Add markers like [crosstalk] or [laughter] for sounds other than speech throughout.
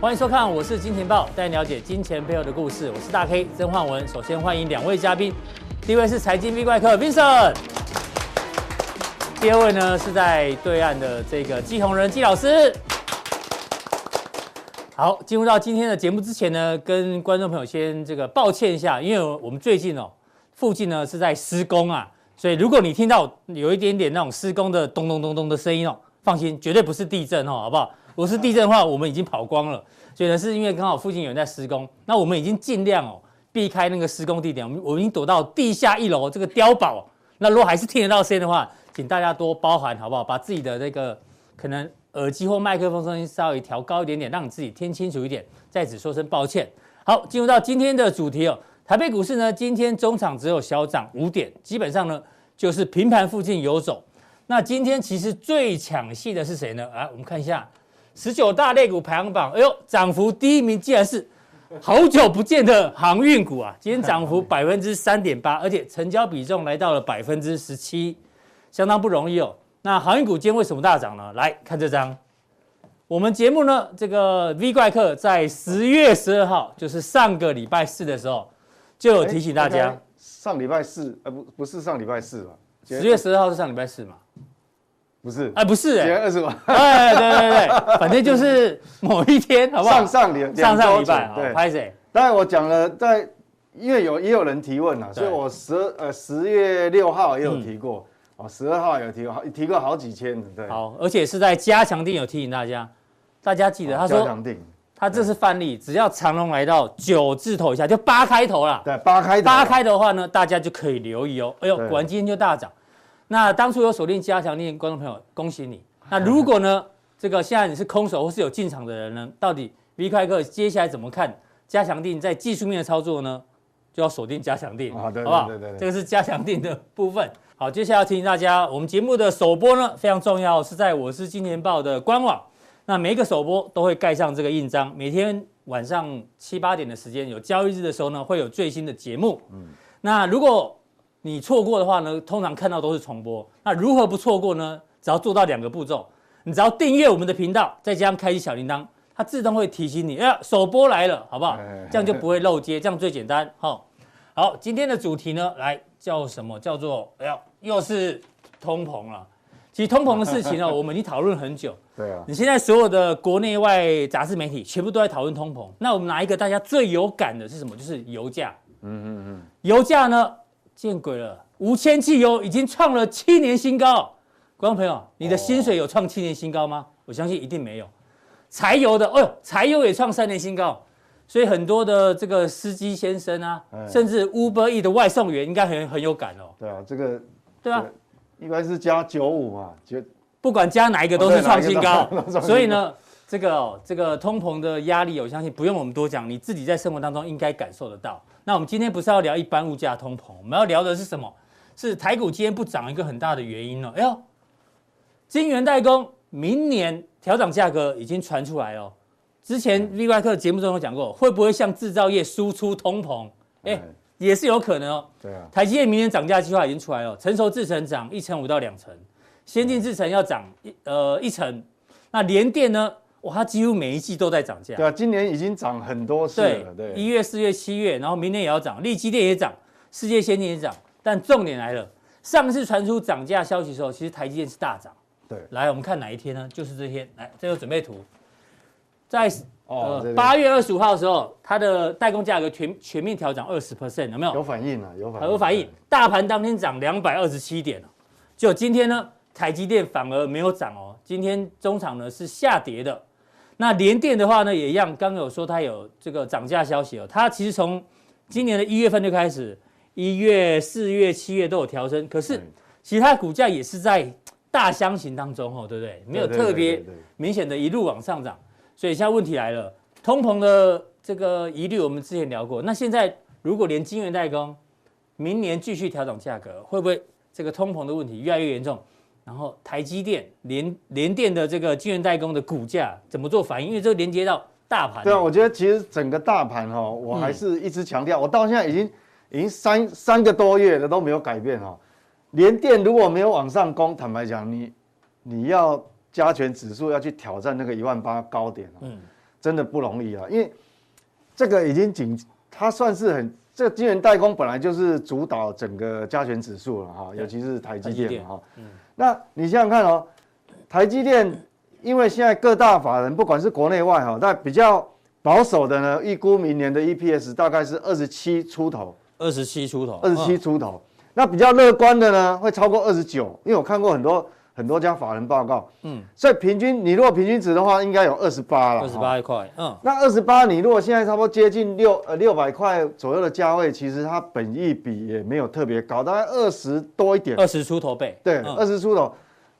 欢迎收看，我是金钱豹，带你了解金钱背后的故事。我是大 K 曾焕文。首先欢迎两位嘉宾，第一位是财经 V 怪客 Vincent，第二位呢是在对岸的这个季鸿仁季老师。好，进入到今天的节目之前呢，跟观众朋友先这个抱歉一下，因为我们最近哦附近呢是在施工啊，所以如果你听到有一点点那种施工的咚咚咚咚的声音哦，放心，绝对不是地震哦，好不好？如果是地震的话，我们已经跑光了。所以呢，是因为刚好附近有人在施工，那我们已经尽量哦避开那个施工地点，我们我们已经躲到地下一楼这个碉堡。那如果还是听得到声音的话，请大家多包涵好不好？把自己的那个可能耳机或麦克风声音稍微调高一点点，让你自己听清楚一点。在此说声抱歉。好，进入到今天的主题哦，台北股市呢今天中场只有小涨五点，基本上呢就是平盘附近游走。那今天其实最抢戏的是谁呢？啊，我们看一下。十九大类股排行榜，哎呦，涨幅第一名竟然是好久不见的航运股啊！今天涨幅 [laughs] 百分之三点八，而且成交比重来到了百分之十七，相当不容易哦。那航运股今天为什么大涨呢？来看这张，我们节目呢，这个 V 怪客在十月十二号，就是上个礼拜四的时候，就有提醒大家，上礼拜四，呃，不，不是上礼拜四吧？十月十二号是上礼拜四嘛？不是，哎，不是，哎，二十万，哎，对对对，[laughs] 反正就是某一天，好不好？上上礼，上上礼拜，对，拍谁？当然我讲了，在因为有也有人提问了，所以我十呃十月六号也有提过，哦，十二号有提过，提过好几千，对。好，而且是在加强定有提醒大家，大家记得他说，加强定，他这是范例，只要长龙来到九字头以下，就八开头了，对，八开头，八开头的话呢，大家就可以留意哦。哎呦，果然今天就大涨。那当初有锁定加强錠，观众朋友，恭喜你。[laughs] 那如果呢，这个现在你是空手或是有进场的人呢，到底 V 快客接下来怎么看加强定在技术面的操作呢？就要锁定加强定，好不好？对对对，这个是加强定的部分。好，接下来要提醒大家，我们节目的首播呢非常重要，是在我是金钱爆的官网。那每一个首播都会盖上这个印章，每天晚上七八点的时间，有交易日的时候呢，会有最新的节目。嗯，那如果你错过的话呢，通常看到都是重播。那如何不错过呢？只要做到两个步骤，你只要订阅我们的频道，再加上开启小铃铛，它自动会提醒你，哎呀，首播来了，好不好？这样就不会漏接，这样最简单。好，好，今天的主题呢，来叫什么？叫做哎呀，又是通膨了。其实通膨的事情呢，[laughs] 我们已经讨论很久。对啊。你现在所有的国内外杂志媒体全部都在讨论通膨。那我们拿一个大家最有感的是什么？就是油价。嗯嗯嗯。油价呢？见鬼了！无铅汽油已经创了七年新高，观众朋友，你的薪水有创七年新高吗？我相信一定没有。柴油的，哦呦，柴油也创三年新高，所以很多的这个司机先生啊，甚至 Uber E 的外送员应该很很有感哦。对啊，这个对啊，一般是加九五嘛，就不管加哪一个都是创新高，所以呢。这个哦，这个通膨的压力，我相信不用我们多讲，你自己在生活当中应该感受得到。那我们今天不是要聊一般物价通膨，我们要聊的是什么？是台股今天不涨一个很大的原因哦。哎呦，金元代工明年调涨价格已经传出来哦。之前 V 怪客节目中有讲过，会不会向制造业输出通膨？哎，也是有可能哦。对啊。台积电明年涨价计划已经出来了，成熟制程涨一成五到两成，先进制程要涨一呃一成。那联电呢？哇，它几乎每一季都在涨价。对啊，今年已经涨很多次了。对，一月、四月、七月，然后明年也要涨，利基电也涨，世界先进也涨。但重点来了，上次传出涨价消息的时候，其实台积电是大涨。对，来，我们看哪一天呢？就是这天。来，这个准备图，在呃八月二十五号的时候，它的代工价格全全面调涨二十 percent，有没有？有反应啊，有反应。有反应。大盘当天涨两百二十七点，就今天呢，台积电反而没有涨哦，今天中场呢是下跌的。那联电的话呢，也一样，刚刚有说它有这个涨价消息哦。它其实从今年的一月份就开始，一月、四月、七月都有调升，可是其他股价也是在大箱型当中哦，对不对？没有特别明显的一路往上涨。所以现在问题来了，通膨的这个疑虑我们之前聊过，那现在如果连晶圆代工明年继续调整价格，会不会这个通膨的问题越来越严重？然后台积电联联电的这个晶圆代工的股价怎么做反应？因为这个连接到大盘。对啊，我觉得其实整个大盘哈，我还是一直强调，我到现在已经已经三三个多月了都没有改变哈。联电如果没有往上攻，坦白讲，你你要加权指数要去挑战那个一万八高点，嗯，真的不容易啊，因为这个已经仅它算是很这个晶圆代工本来就是主导整个加权指数了哈，尤其是台积电哈。嗯，那你想想看哦，台积电因为现在各大法人不管是国内外哈，但比较保守的呢，预估明年的 EPS 大概是二十七出头，二十七出头，二十七出头。那比较乐观的呢，会超过二十九，因为我看过很多。很多家法人报告，嗯，所以平均你如果平均值的话，应该有二十八了，二十八块，嗯，那二十八你如果现在差不多接近六呃六百块左右的价位，其实它本益比也没有特别高，大概二十多一点，二十出头倍，对，二十、嗯、出头。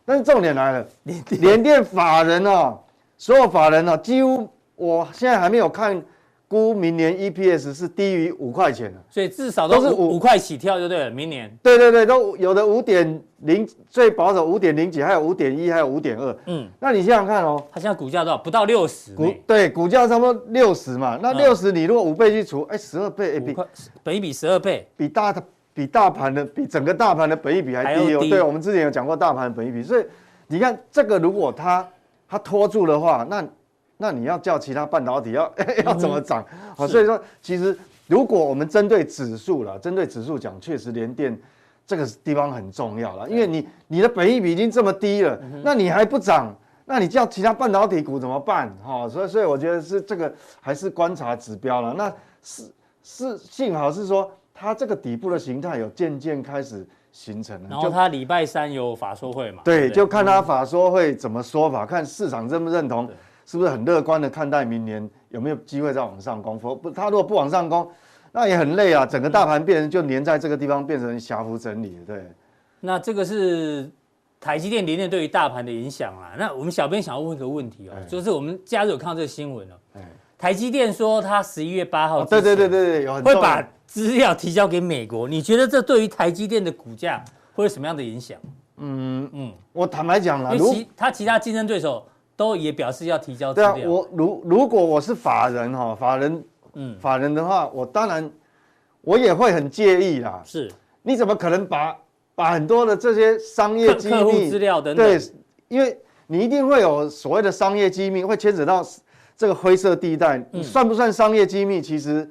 但是重点来了，联电，联电法人哦，所有法人哦，几乎我现在还没有看。估明年 EPS 是低于五块钱的，所以至少都是五五块起跳就对了。明年对对对，都有的五点零，最保守五点零几，还有五点一，还有五点二。嗯，那你想想看哦，它现在股价多少？不到六十。股对股价差不多六十嘛，那六十你如果五倍去除，哎，十二倍，比本一比十二倍，比大的比大盘的比整个大盘的本一比还低哦。对，我们之前有讲过大盘的本一比，所以你看这个如果它它拖住的话，那。那你要叫其他半导体要 [laughs] 要怎么涨？好，所以说其实如果我们针对指数了，针对指数讲，确实联电这个地方很重要了，因为你你的本益比已经这么低了，那你还不涨，那你叫其他半导体股怎么办？哈，所以所以我觉得是这个还是观察指标了。那是是幸好是说它这个底部的形态有渐渐开始形成了。然后它礼拜三有法说会嘛？对，就看它法说会怎么说法，看市场认不认同。是不是很乐观的看待明年有没有机会再往上攻？否不，他如果不往上攻，那也很累啊。整个大盘变成就粘在这个地方，变成狭幅整理。对，那这个是台积电联电对于大盘的影响啊。那我们小编想要问一个问题哦，就是我们假日有看到这个新闻哦。台积电说他十一月八号对对对对对，会把资料提交给美国。你觉得这对于台积电的股价会有什么样的影响？嗯嗯，我坦白讲了，因为其他其他竞争对手。都也表示要提交资料。对啊，我如如果我是法人哈，法人，嗯，法人的话，我当然我也会很介意啦。是，你怎么可能把把很多的这些商业机密、资料等等？对，因为你一定会有所谓的商业机密，会牵扯到这个灰色地带。你算不算商业机密？其实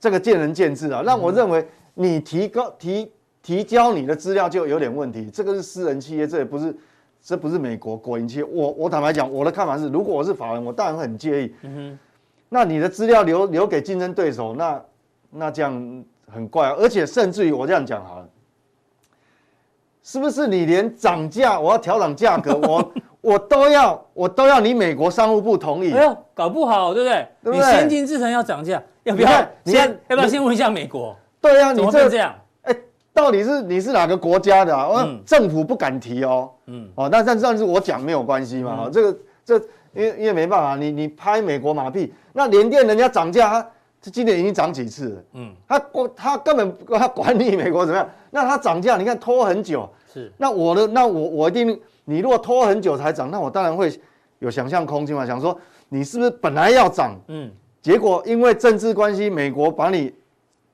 这个见仁见智啊。让我认为你提高提提交你的资料就有点问题。这个是私人企业，这也不是。这不是美国国营企业，我我坦白讲，我的看法是，如果我是法人，我当然会很介意。嗯哼，那你的资料留留给竞争对手，那那这样很怪啊。而且甚至于我这样讲好了，是不是你连涨价，我要调涨价格，我 [laughs] 我都要我都要你美国商务部同意？哎呦，搞不好对不对？对不对？你先进制程要涨价，要不要先要不要先问一下美国？对啊，你这这样。到底是你是哪个国家的啊？嗯、政府不敢提哦。嗯，哦，那但但是我讲没有关系嘛。哈、嗯，这个这因为因为没办法，你你拍美国马屁，那联电人家涨价，他今年已经涨几次了？嗯，他他根本他管你美国怎么样？那他涨价，你看拖很久。是，那我的那我我一定，你如果拖很久才涨，那我当然会有想象空间嘛。想说你是不是本来要涨？嗯，结果因为政治关系，美国把你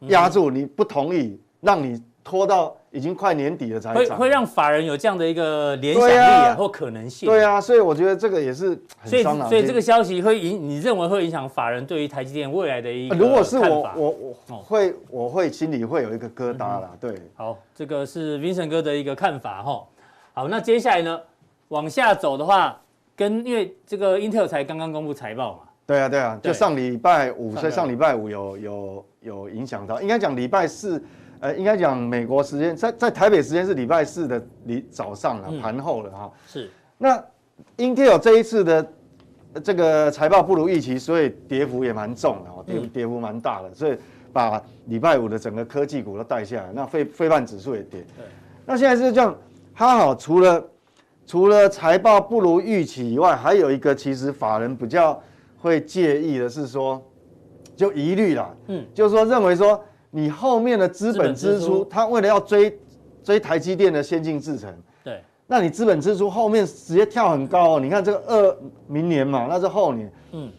压住，你不同意，让你。拖到已经快年底了才会会让法人有这样的一个联想力啊，或可能性。对啊，所以我觉得这个也是很伤脑筋。所以这个消息会影，你认为会影响法人对于台积电未来的一？如果是我，我我会我会心里会有一个疙瘩啦。对，好，这个是 Vincent 哥的一个看法哈。好，那接下来呢，往下走的话，跟因为这个 Intel 才刚刚公布财报嘛。对啊，对啊，就上礼拜五，所以上礼拜五有有有影响到，应该讲礼拜四。呃，应该讲美国时间在在台北时间是礼拜四的礼早上了，盘后了哈。是。那 Intel 这一次的这个财报不如预期，所以跌幅也蛮重的哦，跌跌幅蛮大的，所以把礼拜五的整个科技股都带下来，那费费半指数也跌。对。那现在是这样，它好，除了除了财报不如预期以外，还有一个其实法人比较会介意的是说，就疑虑啦，嗯，就是说认为说。你后面的资本支出，他为了要追追台积电的先进制程，对，那你资本支出后面直接跳很高哦。你看这个二明年嘛，那是后年，嗯，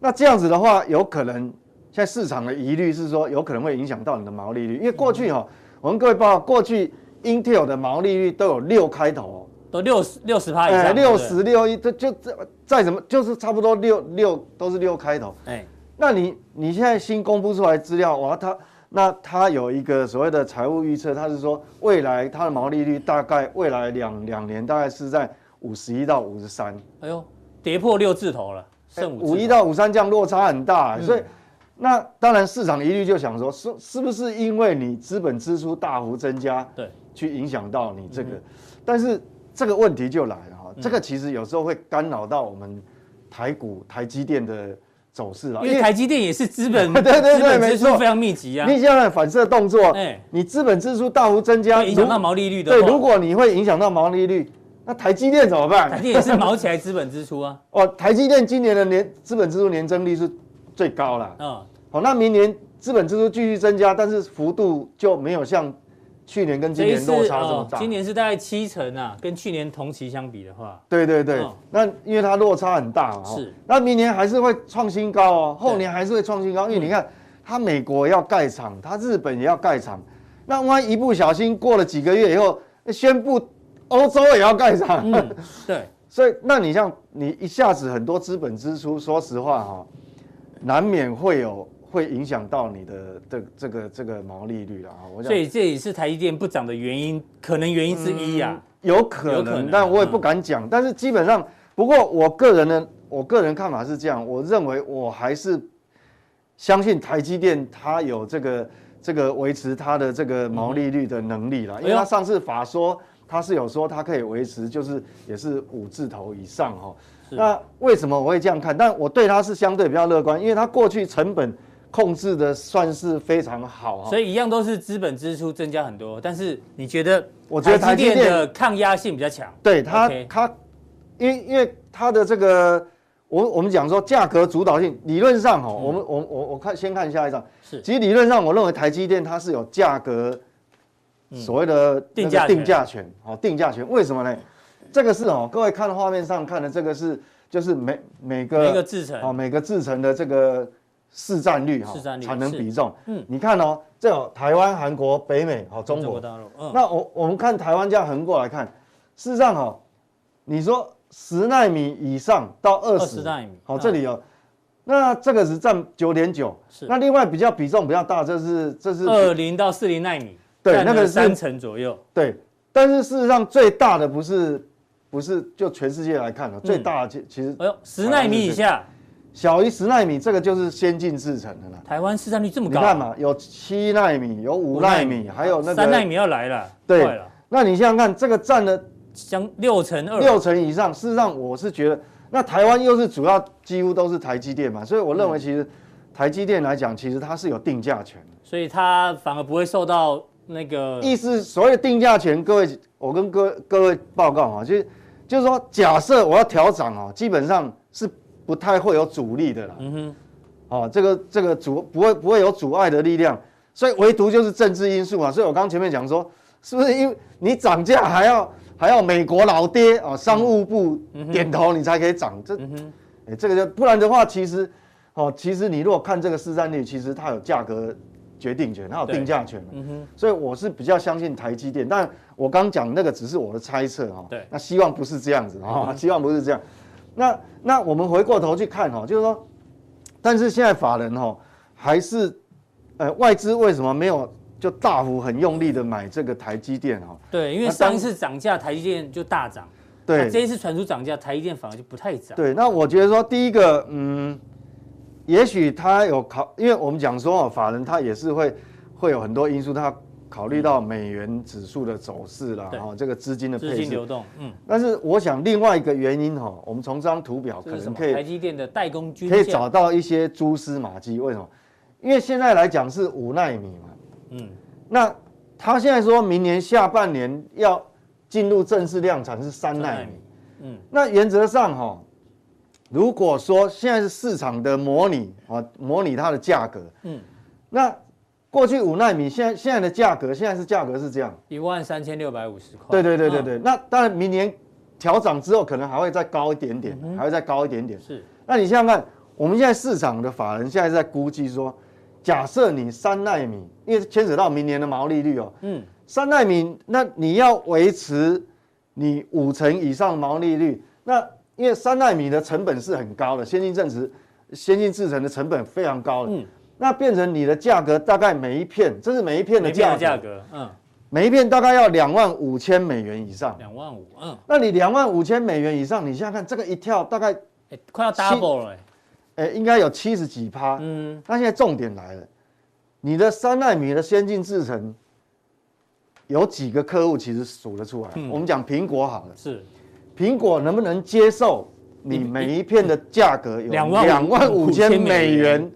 那这样子的话，有可能现在市场的疑虑是说，有可能会影响到你的毛利率，因为过去哈，我们各位报告，过去 Intel 的毛利率都有六开头，都六十六十趴以上，六十六一，这就这再怎么就是差不多六六都是六开头。哎，那你你现在新公布出来资料，哇，它那它有一个所谓的财务预测，它是说未来它的毛利率大概未来两两年大概是在五十一到五十三。哎呦，跌破六字头了，剩五一到五三这样落差很大，所以。那当然，市场一律就想说，是是不是因为你资本支出大幅增加，对，去影响到你这个？但是这个问题就来了哈，这个其实有时候会干扰到我们台股台积电的走势了，因为台积电也是资本，对 [laughs] 对对，没错，非常密集啊。你现在反射动作，哎，你资本支出大幅增加，影响到毛利率的。对，如果你会影响到毛利率，那台积电怎么办？台积电也是毛起来资本支出啊。[laughs] 哦，台积电今年的年资本支出年增率是。最高了，嗯，好，那明年资本支出继续增加，但是幅度就没有像去年跟今年落差这么大。今年是大概七成啊，跟去年同期相比的话，对对对，那因为它落差很大嘛，是，那明年还是会创新高哦，后年还是会创新高，因为你看，它美国要盖厂，它日本也要盖厂，那万一一不小心过了几个月以后，宣布欧洲也要盖厂，[laughs] 对，所以那你像你一下子很多资本支出，说实话哈。难免会有会影响到你的这这个这个毛利率啊，我想，所以这也是台积电不涨的原因，可能原因之一呀、啊嗯，有可能，但我也不敢讲。嗯、但是基本上，不过我个人呢，我个人看法是这样，我认为我还是相信台积电它有这个这个维持它的这个毛利率的能力啦，嗯、因为它上次法说它是有说它可以维持，就是也是五字头以上哈。那为什么我会这样看？但我对它是相对比较乐观，因为它过去成本控制的算是非常好，所以一样都是资本支出增加很多。但是你觉得？我觉得台积电的抗压性比较强。对它，它，因为因为它的这个，我我们讲说价格主导性，理论上哈，我们我我我看先看下一张，是，其实理论上我认为台积电它是有价格所谓的定价定价权，好定价权，为什么呢？这个是哦，各位看画面上看的这个是，就是每每个每个制程哦，每个制程的这个市占率哈，产能比重。嗯，你看哦，这有台湾、韩国、北美好，中国大陆。嗯，那我我们看台湾这样横过来看，事实上哦，你说十纳米以上到二十纳米，好，这里有，那这个是占九点九，是。那另外比较比重比较大，这是这是二零到四零纳米，对，那个三成左右，对。但是事实上最大的不是。不是，就全世界来看了，最大的其其实，哎呦，十纳米以下，小于十纳米，这个就是先进制程的了。台湾市占率这么高，你看嘛，有七纳米，有五纳米，还有那个三纳米要来了。对，那你想想看，这个占了将六成二，六成以上。事实上，我是觉得，那台湾又是主要几乎都是台积电嘛，所以我认为其实台积电来讲，其实它是有定价权，所以它反而不会受到那个意思。所谓的定价权，各位，我跟各各位报告啊，就是。就是说，假设我要调涨哦，基本上是不太会有阻力的啦。嗯哼，哦，这个这个阻不会不会有阻碍的力量，所以唯独就是政治因素啊。所以我刚前面讲说，是不是因为你涨价还要还要美国老爹哦，商务部点头你才可以涨？这，哎，这个就不然的话，其实哦，其实你如果看这个市占率，其实它有价格决定权，它有定价权。嗯哼，所以我是比较相信台积电，但。我刚讲那个只是我的猜测哈，对，那希望不是这样子哈，希望不是这样。那那我们回过头去看哈，就是说，但是现在法人哈还是，呃，外资为什么没有就大幅很用力的买这个台积电哈？对，因为上一次涨价台积电就大涨，对，这一次传出涨价台积电反而就不太涨。对，那我觉得说第一个，嗯，也许他有考，因为我们讲说哦，法人他也是会会有很多因素他。考虑到美元指数的走势啦，哈，这个资金的资金流动，嗯，但是我想另外一个原因哈，我们从这张图表可能可以台积电的代工可以找到一些蛛丝马迹。为什么？因为现在来讲是五纳米嘛，嗯，那他现在说明年下半年要进入正式量产是三纳米，嗯，那原则上哈，如果说现在是市场的模拟啊，模拟它的价格，嗯，那。过去五纳米，现在现在的价格，现在是价格是这样，一万三千六百五十块。对对对对对，那当然明年调涨之后，可能还会再高一点点，还会再高一点点。是，那你想想看，我们现在市场的法人现在在估计说，假设你三纳米，因为牵扯到明年的毛利率哦，嗯，三纳米，那你要维持你五成以上毛利率，那因为三纳米的成本是很高的，先进制程、先进制程的成本非常高的，嗯，那变成你的价格大概每一片，这是每一片的价价格，嗯，每一片大概要两万五千美元以上，两万五，嗯，那你两万五千美元以上，你现在看这个一跳大概，欸、快要 double 了、欸。哎，应该有七十几趴。嗯，那现在重点来了，你的三纳米的先进制程，有几个客户其实数得出来。我们讲苹果好了，是，苹果能不能接受你每一片的价格有两万五千美元？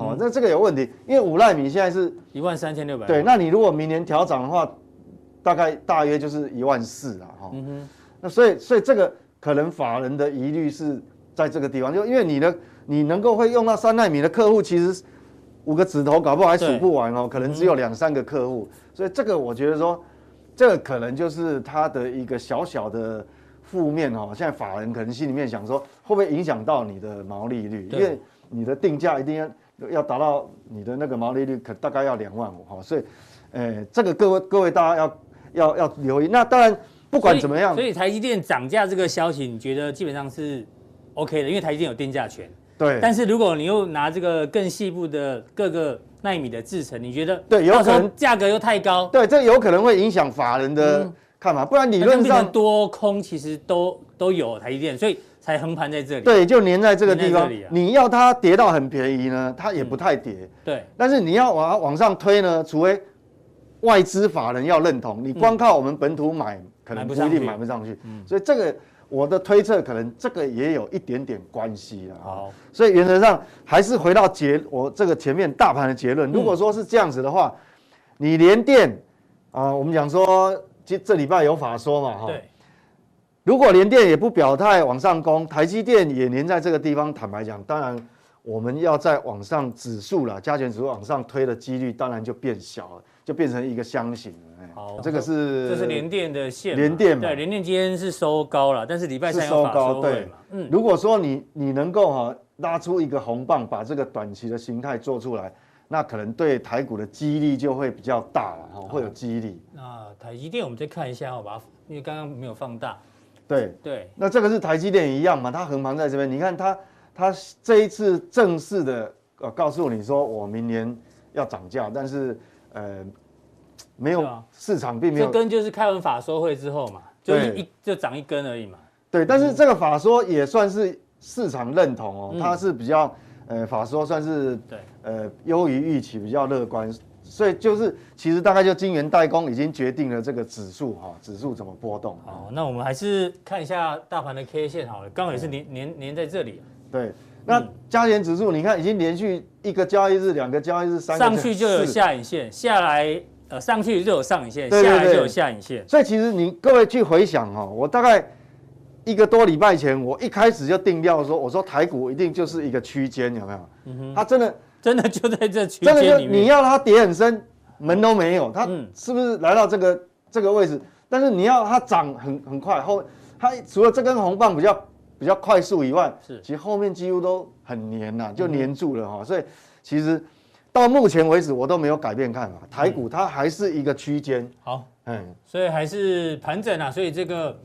哦，那这个有问题，因为五奈米现在是一万三千六百。对，那你如果明年调涨的话，大概大约就是一万四啊。哈，嗯哼，那所以所以这个可能法人的疑虑是在这个地方，就因为你的。你能够会用到三奈米的客户，其实五个指头搞不好还数不完哦，可能只有两三个客户，所以这个我觉得说，这个可能就是它的一个小小的负面哦。现在法人可能心里面想说，会不会影响到你的毛利率？因为你的定价一定要要达到你的那个毛利率，可大概要两万五哈。所以，诶，这个各位各位大家要要要留意。那当然不管怎么样，所以台积电涨价这个消息，你觉得基本上是 OK 的，因为台积电有定价权。对，但是如果你又拿这个更细部的各个纳米的制程，你觉得对，有可能价格又太高，对，这有可能会影响法人的看法，不然理论上多空其实都都有台积电，所以才横盘在这里。对，就粘在这个地方。你要它跌到很便宜呢，它也不太跌。对，但是你要往往上推呢，除非外资法人要认同，你光靠我们本土买，可能不一定买不上去。嗯，所以这个。我的推测可能这个也有一点点关系了。好，所以原则上还是回到结我这个前面大盘的结论。如果说是这样子的话，你连电啊，我们讲说这这礼拜有法说嘛，哈。对。如果联电也不表态往上攻，台积电也连在这个地方，坦白讲，当然我们要再往上指数了，加权指数往上推的几率当然就变小了，就变成一个箱型。好，这个是这是联电的线，联电嘛，对，联电今天是收高了，但是礼拜三收高，对，嗯，如果说你你能够哈拉出一个红棒，把这个短期的形态做出来，那可能对台股的激励就会比较大了哈，会有激励。那台积电我们再看一下，好吧，因为刚刚没有放大。对。对，那这个是台积电一样嘛，它横盘在这边，你看它它这一次正式的呃告诉你说我明年要涨价，但是呃。没有市场并没有，这根就是开完法说会之后嘛，就一就涨一根而已嘛。对，但是这个法说也算是市场认同哦，它是比较呃法说算是对。呃优于预期，比较乐观，所以就是其实大概就晶圆代工已经决定了这个指数哈，指数怎么波动。好，那我们还是看一下大盘的 K 线好了，刚好也是连连连在这里。对，那加权指数你看已经连续一个交易日、两个交易日、三个上去就有下影线，下来。呃，上去就有上影线，对对对，下来就有下影线。所以其实你各位去回想哈，我大概一个多礼拜前，我一开始就定调说，我说台股一定就是一个区间，有没有？嗯哼。它真的真的就在这区间里面。你要它跌很深，门都没有。它是不是来到这个这个位置？但是你要它涨很很快，后它除了这根红棒比较比较快速以外，是其实后面几乎都很黏呐，就黏住了哈。所以其实。到目前为止，我都没有改变看法。台股它还是一个区间，好，嗯，所以还是盘整啊，所以这个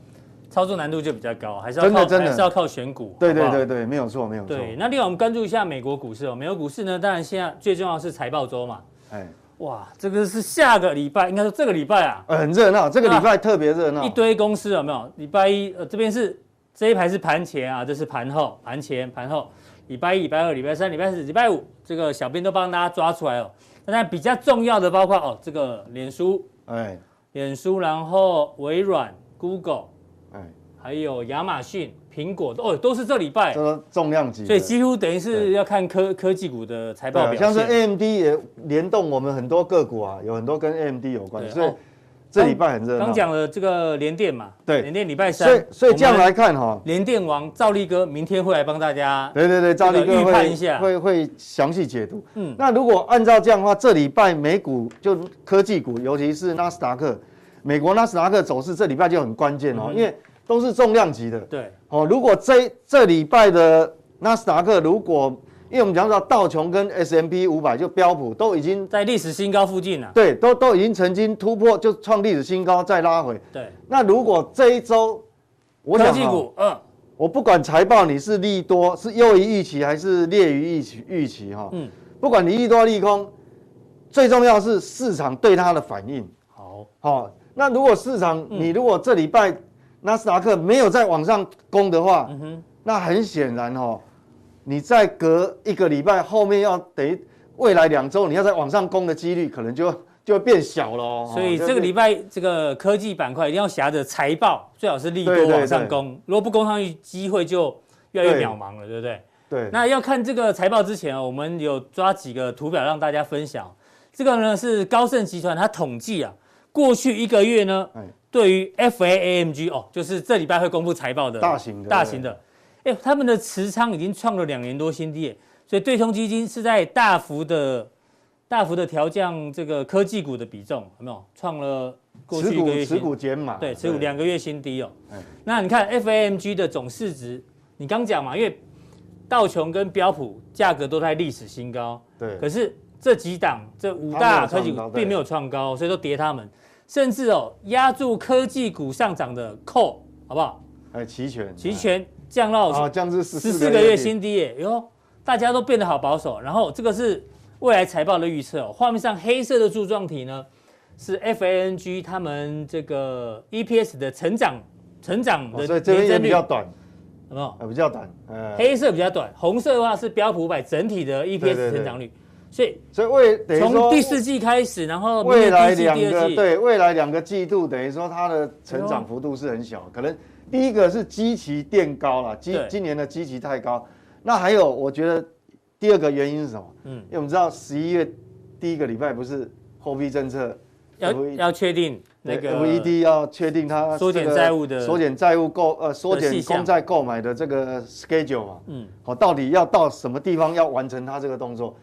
操作难度就比较高，还是要靠还是要靠选股。对对对对，没有错没有错。对，那另外我们关注一下美国股市哦。美国股市呢，当然现在最重要的是财报周嘛。哎，哇，这个是下个礼拜，应该说这个礼拜啊，很热闹，这个礼拜特别热闹，一堆公司有没有？礼拜一呃这边是这一排是盘前啊，这是盘后，盘前盘后。礼拜一、礼拜二、礼拜三、礼拜四、礼拜五，这个小编都帮大家抓出来哦。那比较重要的包括哦，这个脸书，哎，脸书，然后微软、Google，哎，还有亚马逊、苹果，哦，都是这礼拜，这重量级，所以几乎等于是要看科科技股的财报表现。像是 AMD 也联动我们很多个股啊，有很多跟 AMD 有关，所以。这礼拜很热闹。刚讲了这个联电嘛，对，联电礼拜三。所以所以这样来看哈，联电王赵立哥明天会来帮大家。对对对，赵立哥预判一下，会会详细解读。嗯，那如果按照这样的话，这礼拜美股就科技股，尤其是纳斯达克，美国纳斯达克走势这礼拜就很关键哦，因为都是重量级的。对。哦，如果这这礼拜的纳斯达克如果因为我们讲到道琼跟 S M P 五百就标普都已经在历史新高附近了，对，都都已经曾经突破，就创历史新高再拉回。对，那如果这一周，我想，科技股，嗯，我不管财报你是利多，是优于预期还是劣于预期预期哈，嗯，不管你利多利空，最重要是市场对它的反应。好，好，那如果市场你如果这礼拜纳斯达克没有再往上攻的话，嗯，那很显然哦。你再隔一个礼拜，后面要等于未来两周，你要再往上攻的几率可能就就会变小了哦。所以这个礼拜这个科技板块一定要挟着财报，最好是利多往上攻。如果不攻上去，机会就越来越渺茫了，对不对？对。那要看这个财报之前，我们有抓几个图表让大家分享。这个呢是高盛集团它统计啊，过去一个月呢，对于 FAAMG 哦，就是这礼拜会公布财报的大型的大型的。哎，他们的持仓已经创了两年多新低，所以对冲基金是在大幅的、大幅的调降这个科技股的比重，有没有？创了过去一个月新持股减码，对，持股两个月新低哦。那你看 FAMG 的总市值，你刚讲嘛，因为道琼跟标普价格都在历史新高，对。可是这几档这五大科技股并没有创高，所以都跌他们，甚至哦压住科技股上涨的 call，好不好？哎，期权，期权。降到啊，降至十四个月新低耶！哟，大家都变得好保守。然后这个是未来财报的预测哦。画面上黑色的柱状体呢，是 FANG 他们这个 EPS 的成长成长的。所以这边也比较短，有没有？比较短。黑色比较短，红色的话是标普五百整体的 EPS 成长率。所以所以未从第四季开始，然后未来两个对未来两个季度，等于说它的成长幅度是很小，可能。第一个是基期垫高了，今今年的基期太高。那还有，我觉得第二个原因是什么？嗯，因为我们知道十一月第一个礼拜不是货币政策要要确定那个 FED 要确定它缩减债务的缩减债务购呃缩减公债购买的这个 schedule 嘛，嗯，好，到底要到什么地方要完成它这个动作，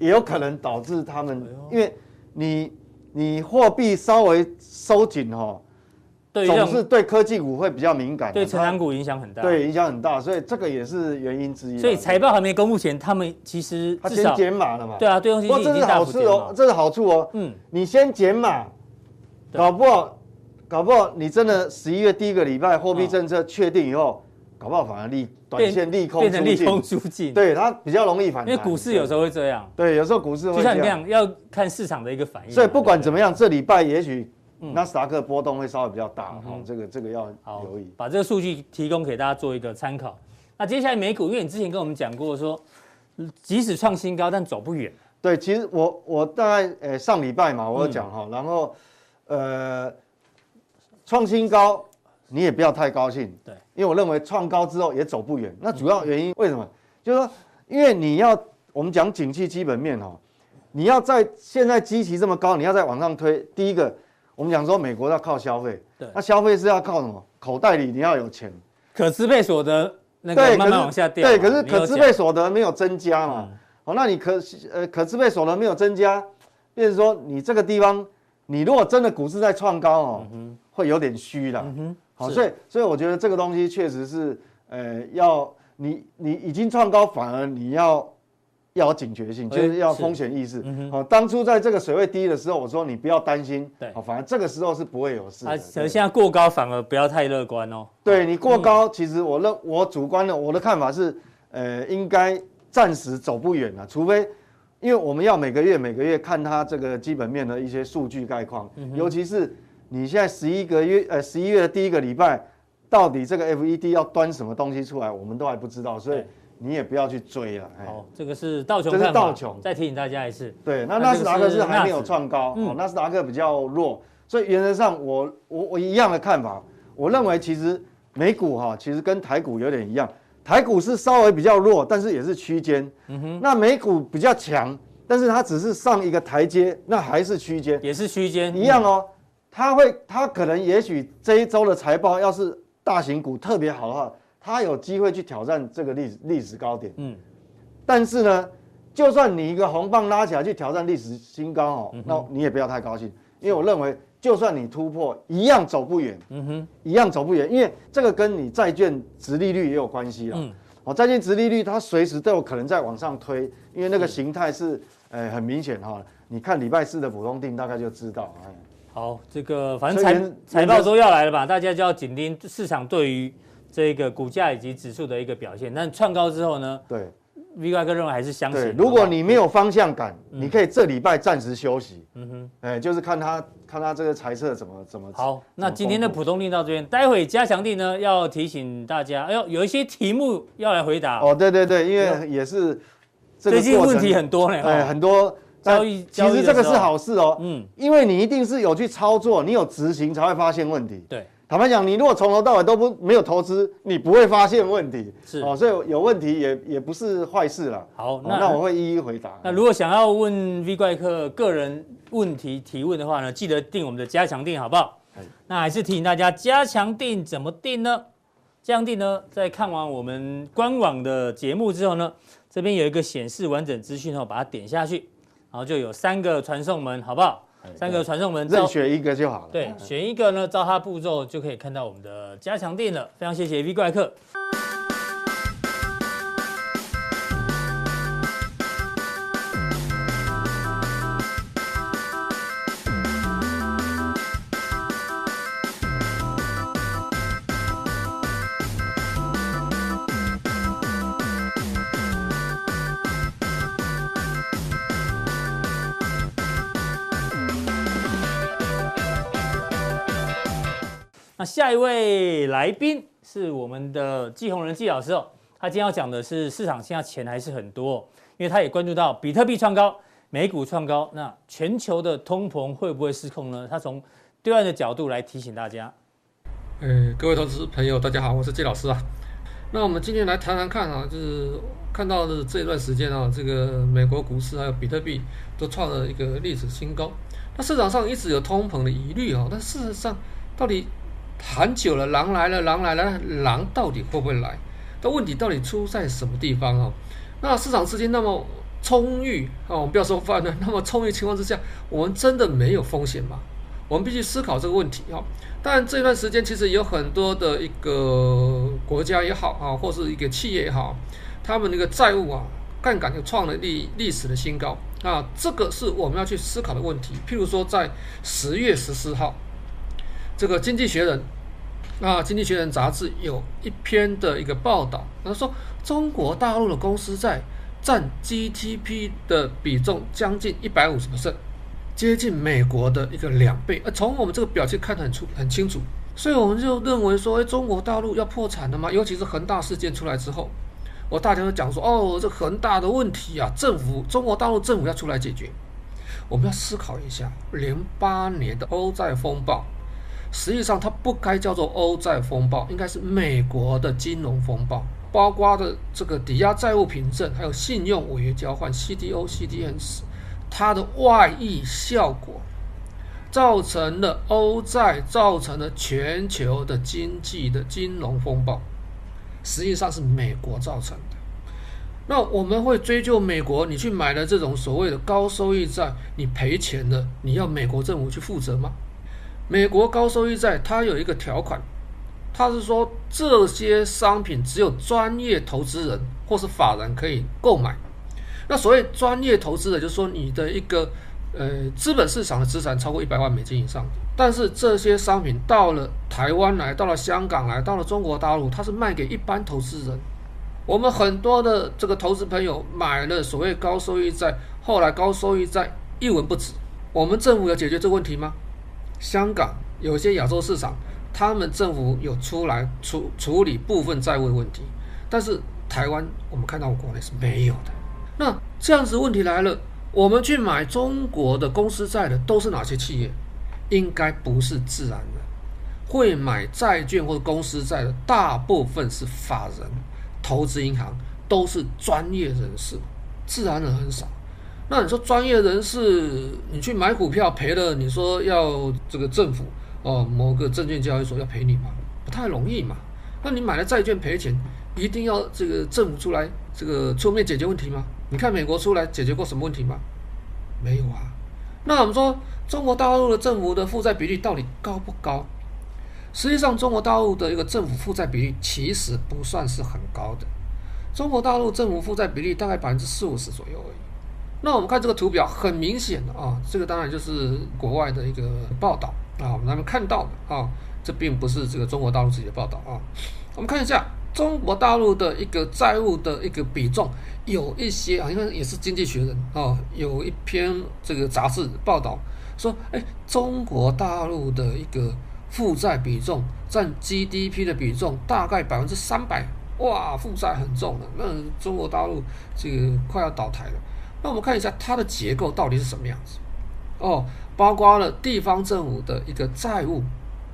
也有可能导致他们，因为你你货币稍微收紧哈。对，总是对科技股会比较敏感，对成长股影响很大，对影响很大，所以这个也是原因之一。所以财报还没公布前，他们其实他先减码了嘛？对啊，对冲基金已经大幅减码。这是好处哦，这是好处哦。嗯，你先减码，搞不好，搞不好你真的十一月第一个礼拜货币政策确定以后，搞不好反而利短线利空变成利空出尽，对它比较容易反弹。因为股市有时候会这样，对，有时候股市会就像你这样，要看市场的一个反应。所以不管怎么样，这礼拜也许。纳斯达克波动会稍微比较大，哈、嗯，这个这个要留意。把这个数据提供给大家做一个参考。那接下来美股，因为你之前跟我们讲过说，即使创新高，但走不远。对，其实我我大概呃、欸、上礼拜嘛，我有讲哈，嗯、然后呃创新高你也不要太高兴，对，因为我认为创高之后也走不远。那主要原因为什么？嗯、就是说，因为你要我们讲景气基本面哈。你要在现在基期这么高，你要再往上推，第一个，我们讲说美国要靠消费，对，那消费是要靠什么？口袋里你要有钱，可支配所得那个慢慢往下掉，对，可是可支配所得没有增加嘛？哦，那你可呃可支配所得没有增加，变成说你这个地方，你如果真的股市在创高哦，会有点虚了。好，所以所以我觉得这个东西确实是，呃，要你你已经创高，反而你要。要有警觉性，就是要风险意识。好，当初在这个水位低的时候，我说你不要担心，对，好，反而这个时候是不会有事。啊，可是现在过高反而不要太乐观哦。对你过高，其实我认我主观的我的看法是，呃，应该暂时走不远了，除非，因为我们要每个月每个月看它这个基本面的一些数据概况，尤其是你现在十一个月，呃，十一月的第一个礼拜，到底这个 FED 要端什么东西出来，我们都还不知道，所以。你也不要去追了。好，这个是道琼。这是道琼。再提醒大家一次。对，那纳斯达克是还没有创高，哦，纳斯达克比较弱，所以原则上我我我一样的看法，我认为其实美股哈，其实跟台股有点一样，台股是稍微比较弱，但是也是区间。嗯哼。那美股比较强，但是它只是上一个台阶，那还是区间。也是区间。一样哦，它会，它可能也许这一周的财报要是大型股特别好的话。它有机会去挑战这个历史历史高点，嗯，但是呢，就算你一个红棒拉起来去挑战历史新高哦，嗯、那你也不要太高兴，因为我认为，就算你突破，一样走不远，嗯哼，一样走不远，因为这个跟你债券值利率也有关系啊，哦、好，债券值利率它随时都有可能在往上推，因为那个形态是呃很明显哈。你看礼拜四的普通定大概就知道。好，这个反正财财报都要来了吧，大家就要紧盯市场对于这个股价以及指数的一个表现。但创高之后呢？对。V 怪哥认为还是相信。如果你没有方向感，嗯、你可以这礼拜暂时休息。嗯哼，哎、欸，就是看他看他这个财测怎么怎么。好，那今天的普通令到这边，待会加强令呢要提醒大家，哎呦，有一些题目要来回答。哦，对对对，因为也是最近问题很多呢。哎，很多交易，其实这个是好事哦。嗯，因为你一定是有去操作，你有执行才会发现问题。对。坦白讲，你如果从头到尾都不没有投资，你不会发现问题。是哦，所以有问题也也不是坏事啦。好，那、哦、那我会一一回答。那如果想要问 V 怪客个人问题提问的话呢，记得订我们的加强订，好不好？哎、那还是提醒大家，加强订怎么订呢？加强订呢，在看完我们官网的节目之后呢，这边有一个显示完整资讯后，把它点下去，然后就有三个传送门，好不好？三个传送门，任选一个就好了。对，选一个呢，照它步骤就可以看到我们的加强店了。非常谢谢 V 怪客。下一位来宾是我们的季宏仁季老师哦，他今天要讲的是市场现在钱还是很多，因为他也关注到比特币创高、美股创高，那全球的通膨会不会失控呢？他从对岸的角度来提醒大家。呃，各位投资朋友，大家好，我是季老师啊。那我们今天来谈谈看啊，就是看到的这一段时间啊，这个美国股市还有比特币都创了一个历史新高。那市场上一直有通膨的疑虑啊，但事实上到底？谈久了，狼来了，狼来了，狼到底会不会来？那问题到底出在什么地方啊？那市场资金那么充裕啊，我们不要说泛滥，那么充裕情况之下，我们真的没有风险吗？我们必须思考这个问题啊。当然这段时间其实有很多的一个国家也好啊，或是一个企业也好，他们那个债务啊，杠杆就创了历历史的新高啊，这个是我们要去思考的问题。譬如说在十月十四号。这个《经济学人》啊，《经济学人》杂志有一篇的一个报道，他说中国大陆的公司债占 GDP 的比重将近一百五十%，接近美国的一个两倍。呃，从我们这个表现看得很出很清楚，所以我们就认为说，哎，中国大陆要破产了吗？尤其是恒大事件出来之后，我大家都讲说，哦，这恒大的问题啊，政府中国大陆政府要出来解决。我们要思考一下，零八年的欧债风暴。实际上，它不该叫做欧债风暴，应该是美国的金融风暴，包括的这个抵押债务凭证，还有信用违约交换 （CDO、CDS），它的外溢效果，造成了欧债，造成了全球的经济的金融风暴，实际上是美国造成的。那我们会追究美国，你去买了这种所谓的高收益债，你赔钱了，你要美国政府去负责吗？美国高收益债，它有一个条款，它是说这些商品只有专业投资人或是法人可以购买。那所谓专业投资者，就是说你的一个呃资本市场的资产超过一百万美金以上。但是这些商品到了台湾来，到了香港来，到了中国大陆，它是卖给一般投资人。我们很多的这个投资朋友买了所谓高收益债，后来高收益债一文不值。我们政府有解决这个问题吗？香港有些亚洲市场，他们政府有出来处处理部分债务问题，但是台湾我们看到国内是没有的。那这样子问题来了，我们去买中国的公司债的都是哪些企业？应该不是自然人，会买债券或者公司债的大部分是法人、投资银行，都是专业人士，自然人很少。那你说专业人士，你去买股票赔了，你说要这个政府哦，某个证券交易所要赔你吗？不太容易嘛。那你买了债券赔钱，一定要这个政府出来这个出面解决问题吗？你看美国出来解决过什么问题吗？没有啊。那我们说中国大陆的政府的负债比例到底高不高？实际上，中国大陆的一个政府负债比例其实不算是很高的。中国大陆政府负债比例大概百分之四五十左右而已。那我们看这个图表，很明显的啊，这个当然就是国外的一个报道啊，我们他们看到的啊，这并不是这个中国大陆自己的报道啊。我们看一下中国大陆的一个债务的一个比重，有一些啊，应该也是《经济学人》啊，有一篇这个杂志报道说，哎，中国大陆的一个负债比重占 GDP 的比重大概百分之三百，哇，负债很重了，那中国大陆这个快要倒台了。那我们看一下它的结构到底是什么样子。哦，包括了地方政府的一个债务。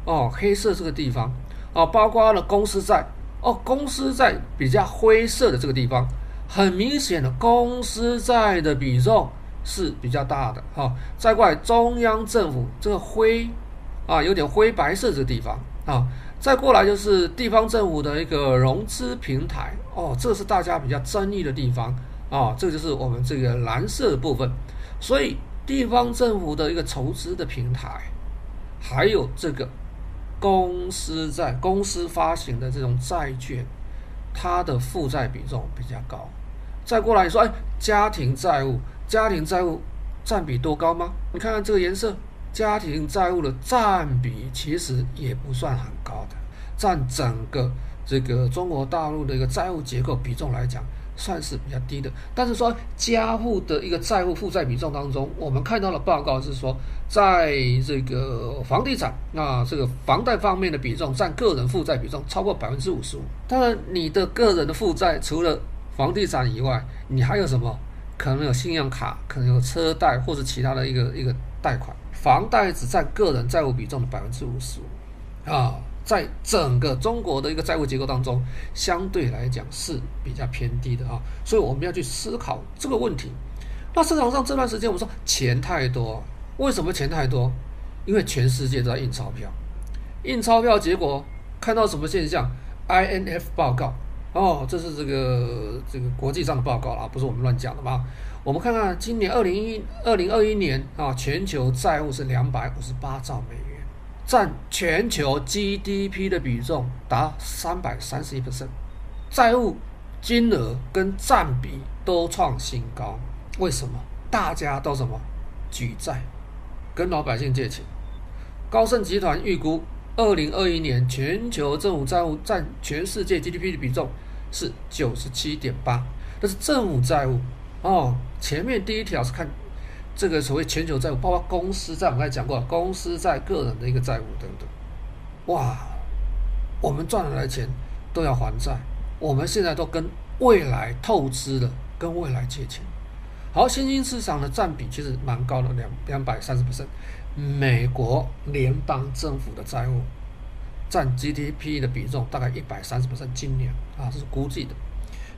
哦，黑色这个地方。哦，包括了公司债。哦，公司债比较灰色的这个地方，很明显的公司债的比重是比较大的。哈、再过来中央政府这个灰啊，有点灰白色这个地方。啊，再过来就是地方政府的一个融资平台。哦，这是大家比较争议的地方。啊、这就是我们这个蓝色的部分，所以地方政府的一个筹资的平台，还有这个公司债、公司发行的这种债券，它的负债比重比较高。再过来说，哎，家庭债务，家庭债务占比多高吗？你看看这个颜色，家庭债务的占比其实也不算很高的，占整个这个中国大陆的一个债务结构比重来讲。算是比较低的，但是说家户的一个债务负债比重当中，我们看到的报告是说，在这个房地产那，这个房贷方面的比重占个人负债比重超过百分之五十五。当然，你的个人的负债除了房地产以外，你还有什么？可能有信用卡，可能有车贷，或者其他的一个一个贷款。房贷只占个人债务比重的百分之五十五啊。在整个中国的一个债务结构当中，相对来讲是比较偏低的啊，所以我们要去思考这个问题。那市场上这段时间我们说钱太多，为什么钱太多？因为全世界都在印钞票，印钞票结果看到什么现象？INF 报告哦，这是这个这个国际上的报告啊，不是我们乱讲的嘛。我们看看今年二零一二零二一年啊，全球债务是两百五十八兆美元。占全球 GDP 的比重达三百三十一 percent，债务金额跟占比都创新高。为什么？大家都什么？举债，跟老百姓借钱。高盛集团预估，二零二一年全球政府债务占全世界 GDP 的比重是九十七点八，这是政府债务哦。前面第一条是看。这个所谓全球债务，包括公司债，我们刚才讲过，公司债、个人的一个债务等等。哇，我们赚来的钱都要还债，我们现在都跟未来透支了，跟未来借钱。好，新兴市场的占比其实蛮高的，两两百三十 percent。美国联邦政府的债务占 GDP 的比重大概一百三十 percent，今年啊，这是估计的。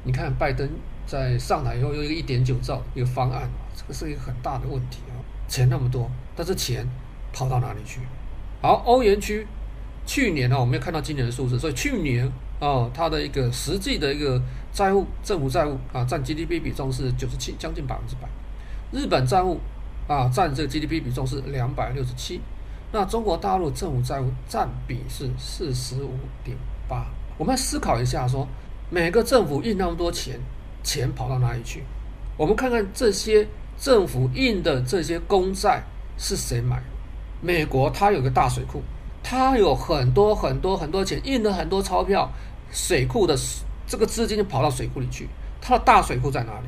你看拜登在上台以后，有一个一点九兆一个方案。这个是一个很大的问题啊！钱那么多，但是钱跑到哪里去？好，欧元区去年呢、我们没有看到今年的数字，所以去年啊，它的一个实际的一个债务，政府债务啊，占 GDP 比重是九十七，将近百分之百。日本债务啊，占这个 GDP 比重是两百六十七。那中国大陆政府债务占比是四十五点八。我们思考一下，说每个政府印那么多钱，钱跑到哪里去？我们看看这些。政府印的这些公债是谁买？美国它有个大水库，它有很多很多很多钱，印了很多钞票，水库的这个资金就跑到水库里去。它的大水库在哪里？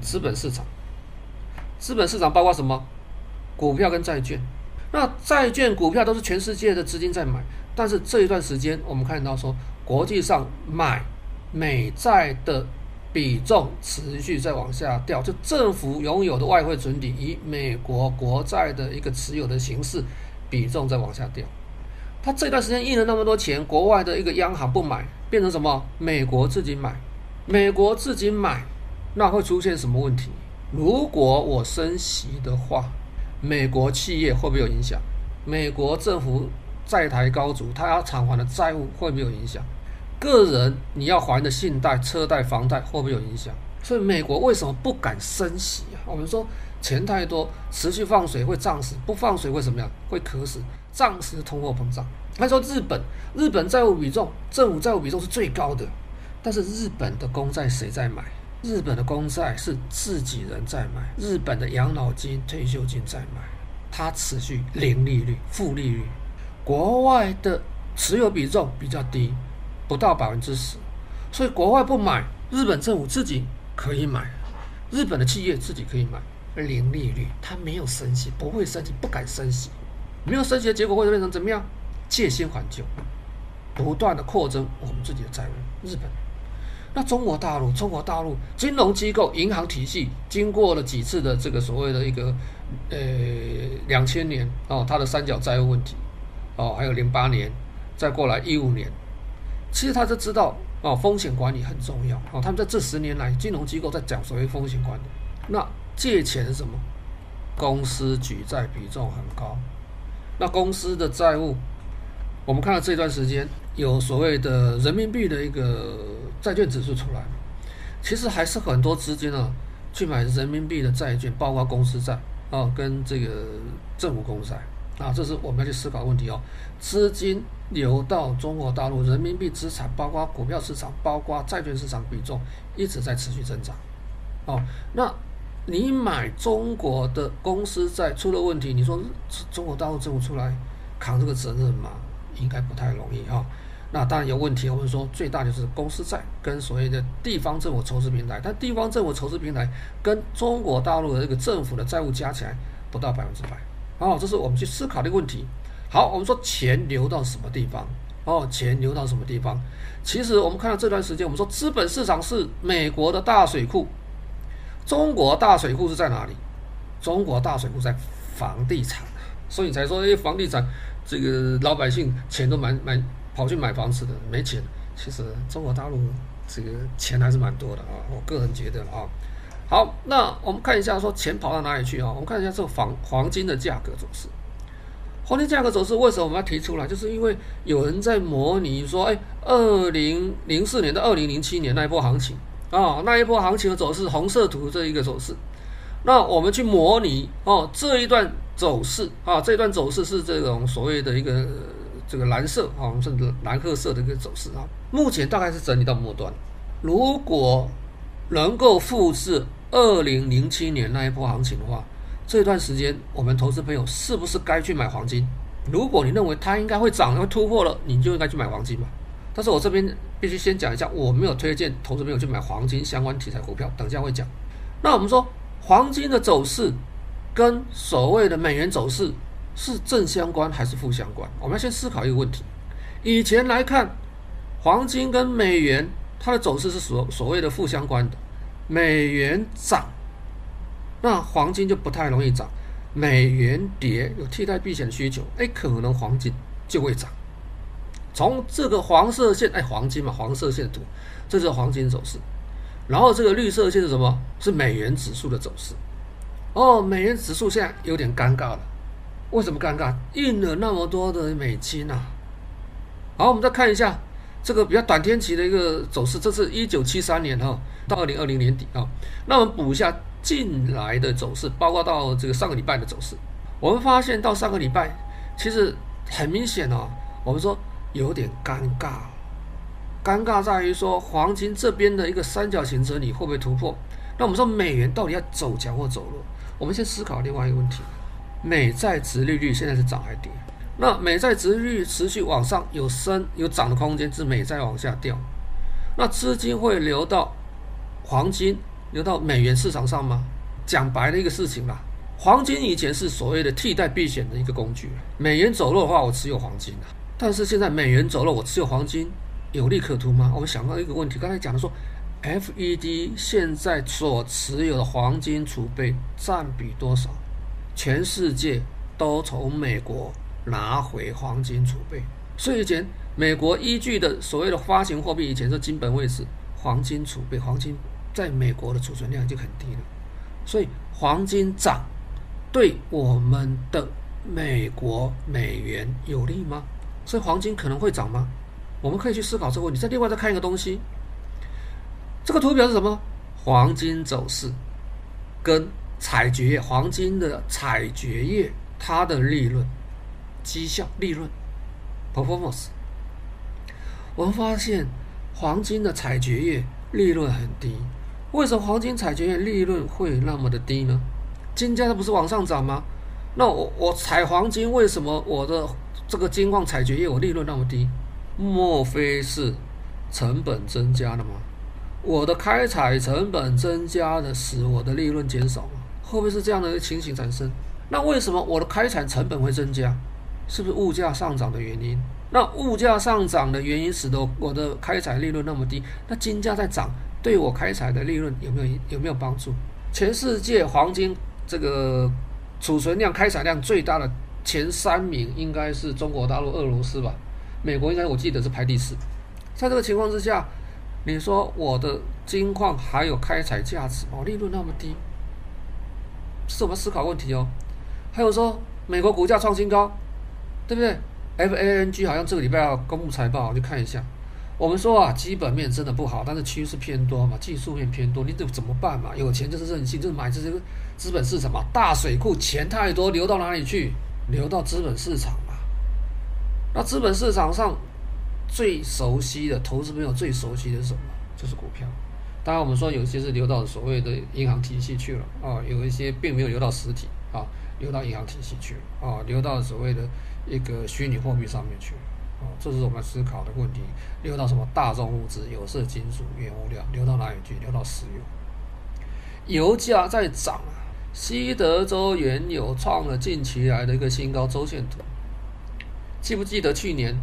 资本市场。资本市场包括什么？股票跟债券。那债券、股票都是全世界的资金在买，但是这一段时间我们看到说，国际上买美债的。比重持续在往下掉，就政府拥有的外汇存底以美国国债的一个持有的形式，比重在往下掉。他这段时间印了那么多钱，国外的一个央行不买，变成什么？美国自己买，美国自己买，那会出现什么问题？如果我升息的话，美国企业会不会有影响？美国政府债台高筑，他要偿还的债务会不会有影响？个人你要还的信贷、车贷、房贷会不会有影响？所以美国为什么不敢升息啊？我们说钱太多，持续放水会胀死，不放水会怎么样？会渴死，胀死通货膨胀。他说日本，日本债务比重，政府债务比重是最高的，但是日本的公债谁在买？日本的公债是自己人在买，日本的养老金、退休金在买，它持续零利率、负利率。国外的持有比重比较低，不到百分之十，所以国外不买，日本政府自己可以买，日本的企业自己可以买，零利率，它没有升息，不会升息，不敢升息，没有升息的结果会变成怎么样？借新还旧，不断的扩增我们自己的债务。日本。那中国大陆，中国大陆金融机构、银行体系经过了几次的这个所谓的一个，呃，两千年哦，它的三角债务问题，哦，还有零八年，再过来一五年，其实他就知道哦，风险管理很重要哦。他们在这十年来，金融机构在讲所谓风险管理。那借钱是什么？公司举债比重很高，那公司的债务，我们看到这段时间有所谓的人民币的一个。债券指数出来，其实还是很多资金啊，去买人民币的债券，包括公司债啊，跟这个政府公债啊，这是我们要去思考问题哦。资金流到中国大陆，人民币资产，包括股票市场，包括债券市场比重一直在持续增长。哦，那你买中国的公司债出了问题，你说中国大陆政府出来扛这个责任吗？应该不太容易哈。那当然有问题，我们说最大就是公司债跟所谓的地方政府筹资平台，但地方政府筹资平台跟中国大陆的这个政府的债务加起来不到百分之百，哦，这是我们去思考的问题。好，我们说钱流到什么地方？哦，钱流到什么地方？其实我们看到这段时间，我们说资本市场是美国的大水库，中国大水库是在哪里？中国大水库在房地产，所以才说，哎，房地产这个老百姓钱都蛮蛮。跑去买房子的没钱，其实中国大陆这个钱还是蛮多的啊，我个人觉得啊。好，那我们看一下说钱跑到哪里去啊？我们看一下这个黄黄金的价格走势。黄金价格走势为什么我们要提出来？就是因为有人在模拟说，哎，二零零四年到二零零七年那一波行情啊，那一波行情的走势，红色图这一个走势。那我们去模拟哦，这一段走势啊，这一段走势是这种所谓的一个。这个蓝色啊，甚至蓝褐色的一个走势啊，目前大概是整理到末端。如果能够复制二零零七年那一波行情的话，这段时间我们投资朋友是不是该去买黄金？如果你认为它应该会涨，会突破了，你就应该去买黄金嘛。但是我这边必须先讲一下，我没有推荐投资朋友去买黄金相关题材股票，等下会讲。那我们说黄金的走势跟所谓的美元走势。是正相关还是负相关？我们要先思考一个问题。以前来看，黄金跟美元它的走势是所所谓的负相关的，美元涨，那黄金就不太容易涨；美元跌，有替代避险需求，哎，可能黄金就会涨。从这个黄色线，哎，黄金嘛，黄色线图，这是黄金走势。然后这个绿色线是什么？是美元指数的走势。哦，美元指数现在有点尴尬了。为什么尴尬？印了那么多的美金啊！好，我们再看一下这个比较短天期的一个走势，这是一九七三年哈到二零二零年底啊。那我们补一下近来的走势，包括到这个上个礼拜的走势。我们发现到上个礼拜，其实很明显哦，我们说有点尴尬。尴尬在于说黄金这边的一个三角形整理会不会突破？那我们说美元到底要走强或走弱？我们先思考另外一个问题。美债殖利率现在是涨还跌？那美债殖利率持续往上有升有涨的空间，是美债往下掉。那资金会流到黄金、流到美元市场上吗？讲白了一个事情啦，黄金以前是所谓的替代避险的一个工具。美元走弱的话，我持有黄金啊。但是现在美元走弱，我持有黄金有利可图吗？我们想到一个问题，刚才讲的说，FED 现在所持有的黄金储备占比多少？全世界都从美国拿回黄金储备，所以以前美国依据的所谓的发行货币，以前是金本位制，黄金储备，黄金在美国的储存量就很低了，所以黄金涨对我们的美国美元有利吗？所以黄金可能会涨吗？我们可以去思考这个问题。再另外再看一个东西，这个图表是什么？黄金走势跟。采掘业黄金的采掘业，它的利润、绩效、利润、performance，我们发现黄金的采掘业利润很低。为什么黄金采掘业利润会那么的低呢？金价它不是往上涨吗？那我我采黄金，为什么我的这个金矿采掘业我利润那么低？莫非是成本增加了吗？我的开采成本增加的使我的利润减少吗？会不会是这样的一个情形产生？那为什么我的开采成本会增加？是不是物价上涨的原因？那物价上涨的原因使得我的开采利润那么低？那金价在涨，对我开采的利润有没有有没有帮助？全世界黄金这个储存量、开采量最大的前三名应该是中国大陆、俄罗斯吧？美国应该我记得是排第四。在这个情况之下，你说我的金矿还有开采价值哦，利润那么低，是我们思考问题哦。还有说美国股价创新高。对不对？FANG 好像这个礼拜要公布财报，我去看一下。我们说啊，基本面真的不好，但是趋势偏多嘛，技术面偏多，你这怎么办嘛？有钱就是任性，就是买这些资本市场嘛，大水库钱太多，流到哪里去？流到资本市场嘛。那资本市场上最熟悉的投资朋友最熟悉的是什么？就是股票。当然，我们说有些是流到所谓的银行体系去了啊，有一些并没有流到实体啊，流到银行体系去了啊，流到所谓的。一个虚拟货币上面去，啊，这是我们思考的问题。流到什么大宗物资、有色金属、原物料，流到哪里去？流到石油。油价在涨啊，西德州原油创了近期来的一个新高周线图。记不记得去年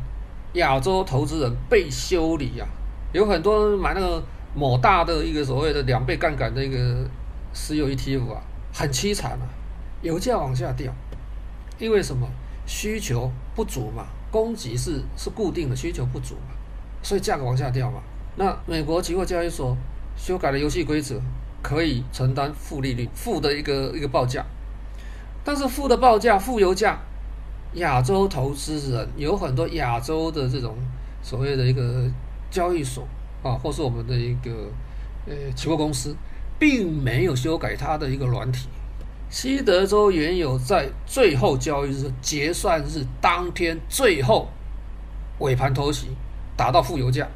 亚洲投资人被修理啊？有很多人买那个某大的一个所谓的两倍杠杆的一个石油 ETF 啊，很凄惨啊，油价往下掉，因为什么？需求不足嘛，供给是是固定的，需求不足嘛，所以价格往下掉嘛。那美国期货交易所修改了游戏规则，可以承担负利率、负的一个一个报价，但是负的报价、负油价，亚洲投资人有很多亚洲的这种所谓的一个交易所啊，或是我们的一个呃期货公司，并没有修改它的一个软体。西德州原油在最后交易日结算日当天最后尾盘偷袭，达到负油价，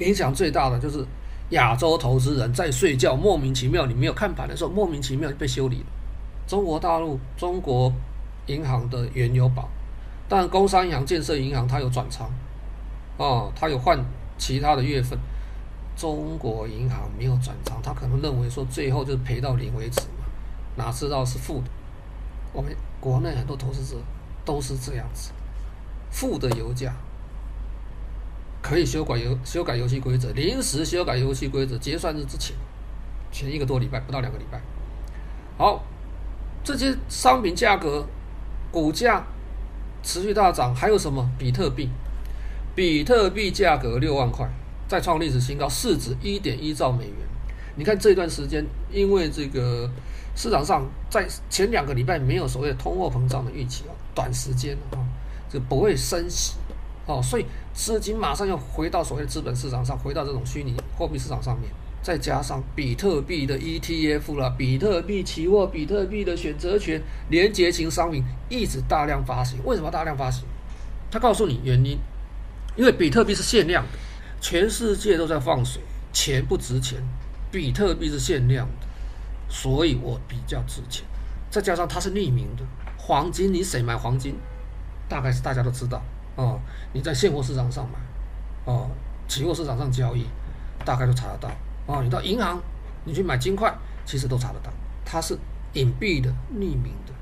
影响最大的就是亚洲投资人在睡觉，莫名其妙，你没有看盘的时候，莫名其妙就被修理了。中国大陆中国银行的原油宝，但工商银行、建设银行它有转仓，哦，它有换其他的月份，中国银行没有转仓，他可能认为说最后就是赔到零为止。哪知道是负的？我们国内很多投资者都是这样子，负的油价可以修改游修改游戏规则，临时修改游戏规则，结算日之前，前一个多礼拜不到两个礼拜。好，这些商品价格、股价持续大涨，还有什么？比特币，比特币价格六万块，再创历史新高，市值一点一兆美元。你看这段时间，因为这个。市场上在前两个礼拜没有所谓的通货膨胀的预期哦，短时间啊，就不会升息哦，所以资金马上要回到所谓的资本市场上，回到这种虚拟货币市场上面，再加上比特币的 ETF 啦，比特币期货、比特币的选择权、连结型商品一直大量发行。为什么大量发行？他告诉你原因，因为比特币是限量的，全世界都在放水，钱不值钱，比特币是限量的。所以我比较值钱，再加上它是匿名的，黄金你谁买黄金，大概是大家都知道哦。你在现货市场上买，哦，期货市场上交易，大概都查得到哦。你到银行，你去买金块，其实都查得到，它是隐蔽的、匿名的。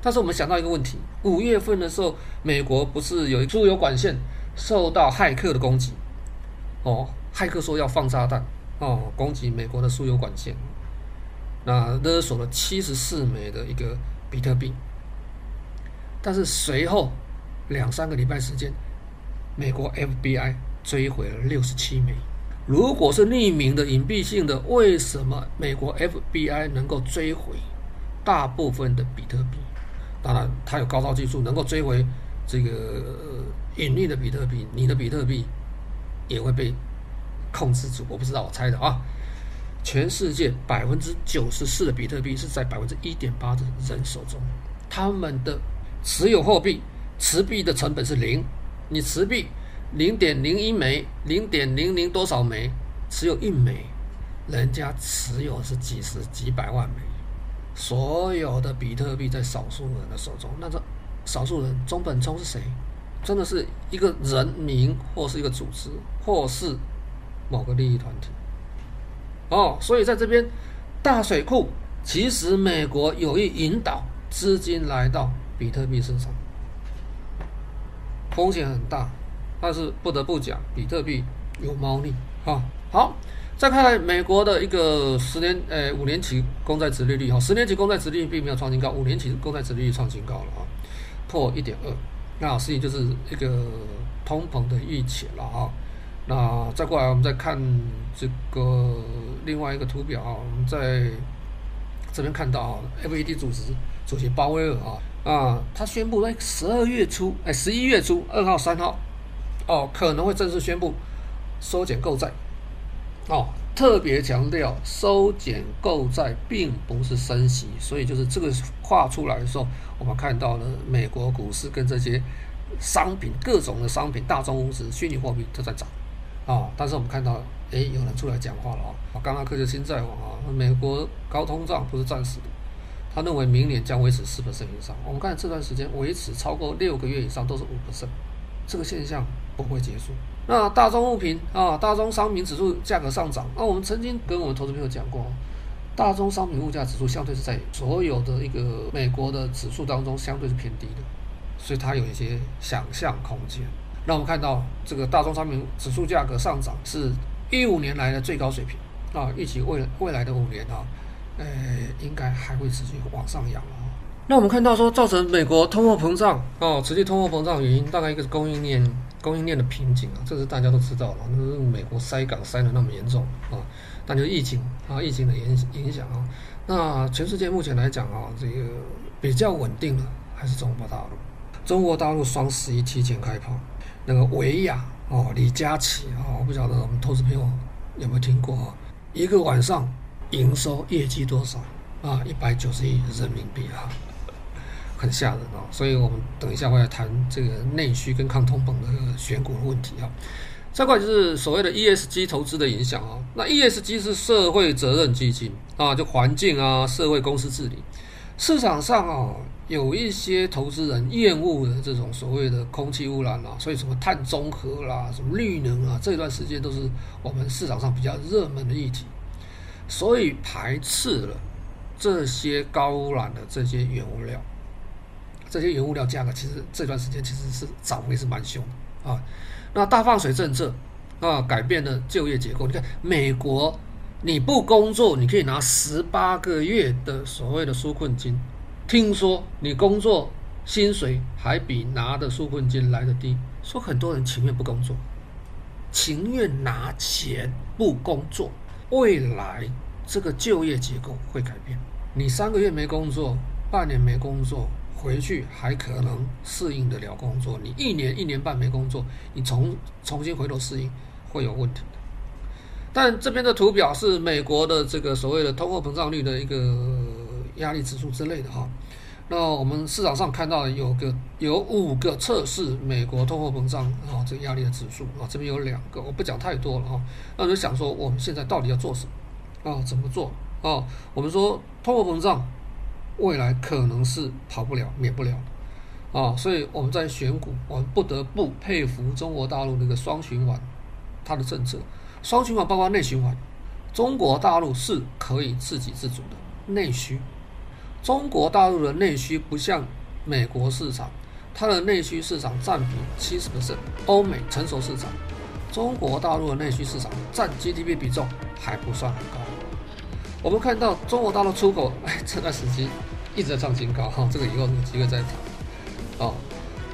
但是我们想到一个问题，五月份的时候，美国不是有一输油管线受到骇客的攻击，哦，骇客说要放炸弹，哦，攻击美国的输油管线。那勒索了七十四枚的一个比特币，但是随后两三个礼拜时间，美国 FBI 追回了六十七枚。如果是匿名的、隐蔽性的，为什么美国 FBI 能够追回大部分的比特币？当然，它有高超技术，能够追回这个隐匿的比特币，你的比特币也会被控制住。我不知道，我猜的啊。全世界百分之九十四的比特币是在百分之一点八的人手中，他们的持有货币持币的成本是零，你持币，零点零一枚，零点零零多少枚，持有一枚，人家持有是几十几百万枚，所有的比特币在少数人的手中，那这少数人中本聪是谁？真的是一个人名，或是一个组织，或是某个利益团体。哦，所以在这边大水库，其实美国有意引导资金来到比特币市场，风险很大。但是不得不讲，比特币有猫腻啊。好，再看美国的一个十年，呃，五年期公债殖利率哈，十年期公债殖利率并没有创新高，五年期公债殖利率创新高了啊，破一点二。那实际就是一个通膨的预期了啊。那再过来，我们再看这个另外一个图表啊，我们在这边看到啊，FED 主席主席鲍威尔啊啊，他宣布在十二月初，哎，十一月初二号、三号。哦，可能会正式宣布收减购债。哦，特别强调收减购债并不是升息，所以就是这个话出来的时候，我们看到了美国股市跟这些商品各种的商品、大宗物质、虚拟货币都在涨。啊、但是我们看到，哎，有人出来讲话了啊、哦！刚刚科学新在网啊，美国高通胀不是暂时的，他认为明年将维持四 percent 以上。我们看这段时间维持超过六个月以上都是五 percent，这个现象。不会结束。那大宗物品啊，大宗商品指数价格上涨。那我们曾经跟我们投资朋友讲过，大宗商品物价指数相对是在所有的一个美国的指数当中相对是偏低的，所以它有一些想象空间。那我们看到这个大宗商品指数价格上涨是一五年来的最高水平啊，预计未未来的五年啊，呃，应该还会持续往上扬啊。那我们看到说，造成美国通货膨胀哦，持续通货膨胀原因大概一个是供应链。供应链的瓶颈啊，这是大家都知道了。那是美国塞港塞的那么严重啊，那就是疫情啊，疫情的影影响啊。那全世界目前来讲啊，这个比较稳定的还是中国大陆。中国大陆双十一提前开跑，那个维亚哦，李佳琦啊，我不晓得我们投资朋友有没有听过啊？一个晚上营收业绩多少啊？一百九十亿人民币啊。[laughs] 很吓人啊，所以我们等一下会来谈这个内需跟抗通膨的选股的问题啊。再过来就是所谓的 ESG 投资的影响啊。那 ESG 是社会责任基金啊，就环境啊、社会公司治理。市场上啊，有一些投资人厌恶的这种所谓的空气污染啊，所以什么碳中和啦、什么绿能啊，这段时间都是我们市场上比较热门的议题，所以排斥了这些高污染的这些原物料。这些原物料价格其实这段时间其实是涨幅是蛮凶的啊。那大放水政策啊，改变了就业结构。你看美国，你不工作，你可以拿十八个月的所谓的纾困金。听说你工作薪水还比拿的纾困金来的低，说很多人情愿不工作，情愿拿钱不工作。未来这个就业结构会改变。你三个月没工作，半年没工作。回去还可能适应得了工作，你一年一年半没工作，你重重新回头适应会有问题的。但这边的图表是美国的这个所谓的通货膨胀率的一个压力指数之类的哈。那我们市场上看到有个有五个测试美国通货膨胀啊这个压力的指数啊，这边有两个，我不讲太多了哈。那就想说我们现在到底要做什么啊？怎么做啊？我们说通货膨胀。未来可能是跑不了、免不了啊，所以我们在选股，我们不得不佩服中国大陆那个双循环，它的政策。双循环包括内循环，中国大陆是可以自给自足的内需。中国大陆的内需不像美国市场，它的内需市场占比七十%，欧美成熟市场，中国大陆的内需市场占 GDP 比重还不算很高。我们看到中国大陆出口，哎，[laughs] 这段时间一直在创新高哈，这个以后有机会再谈哦。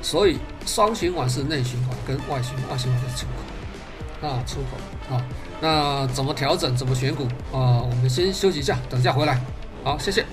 所以双循环是内循环跟外循环，外循环是出口啊，出口啊。那怎么调整？怎么选股啊？我们先休息一下，等一下回来。好，谢谢。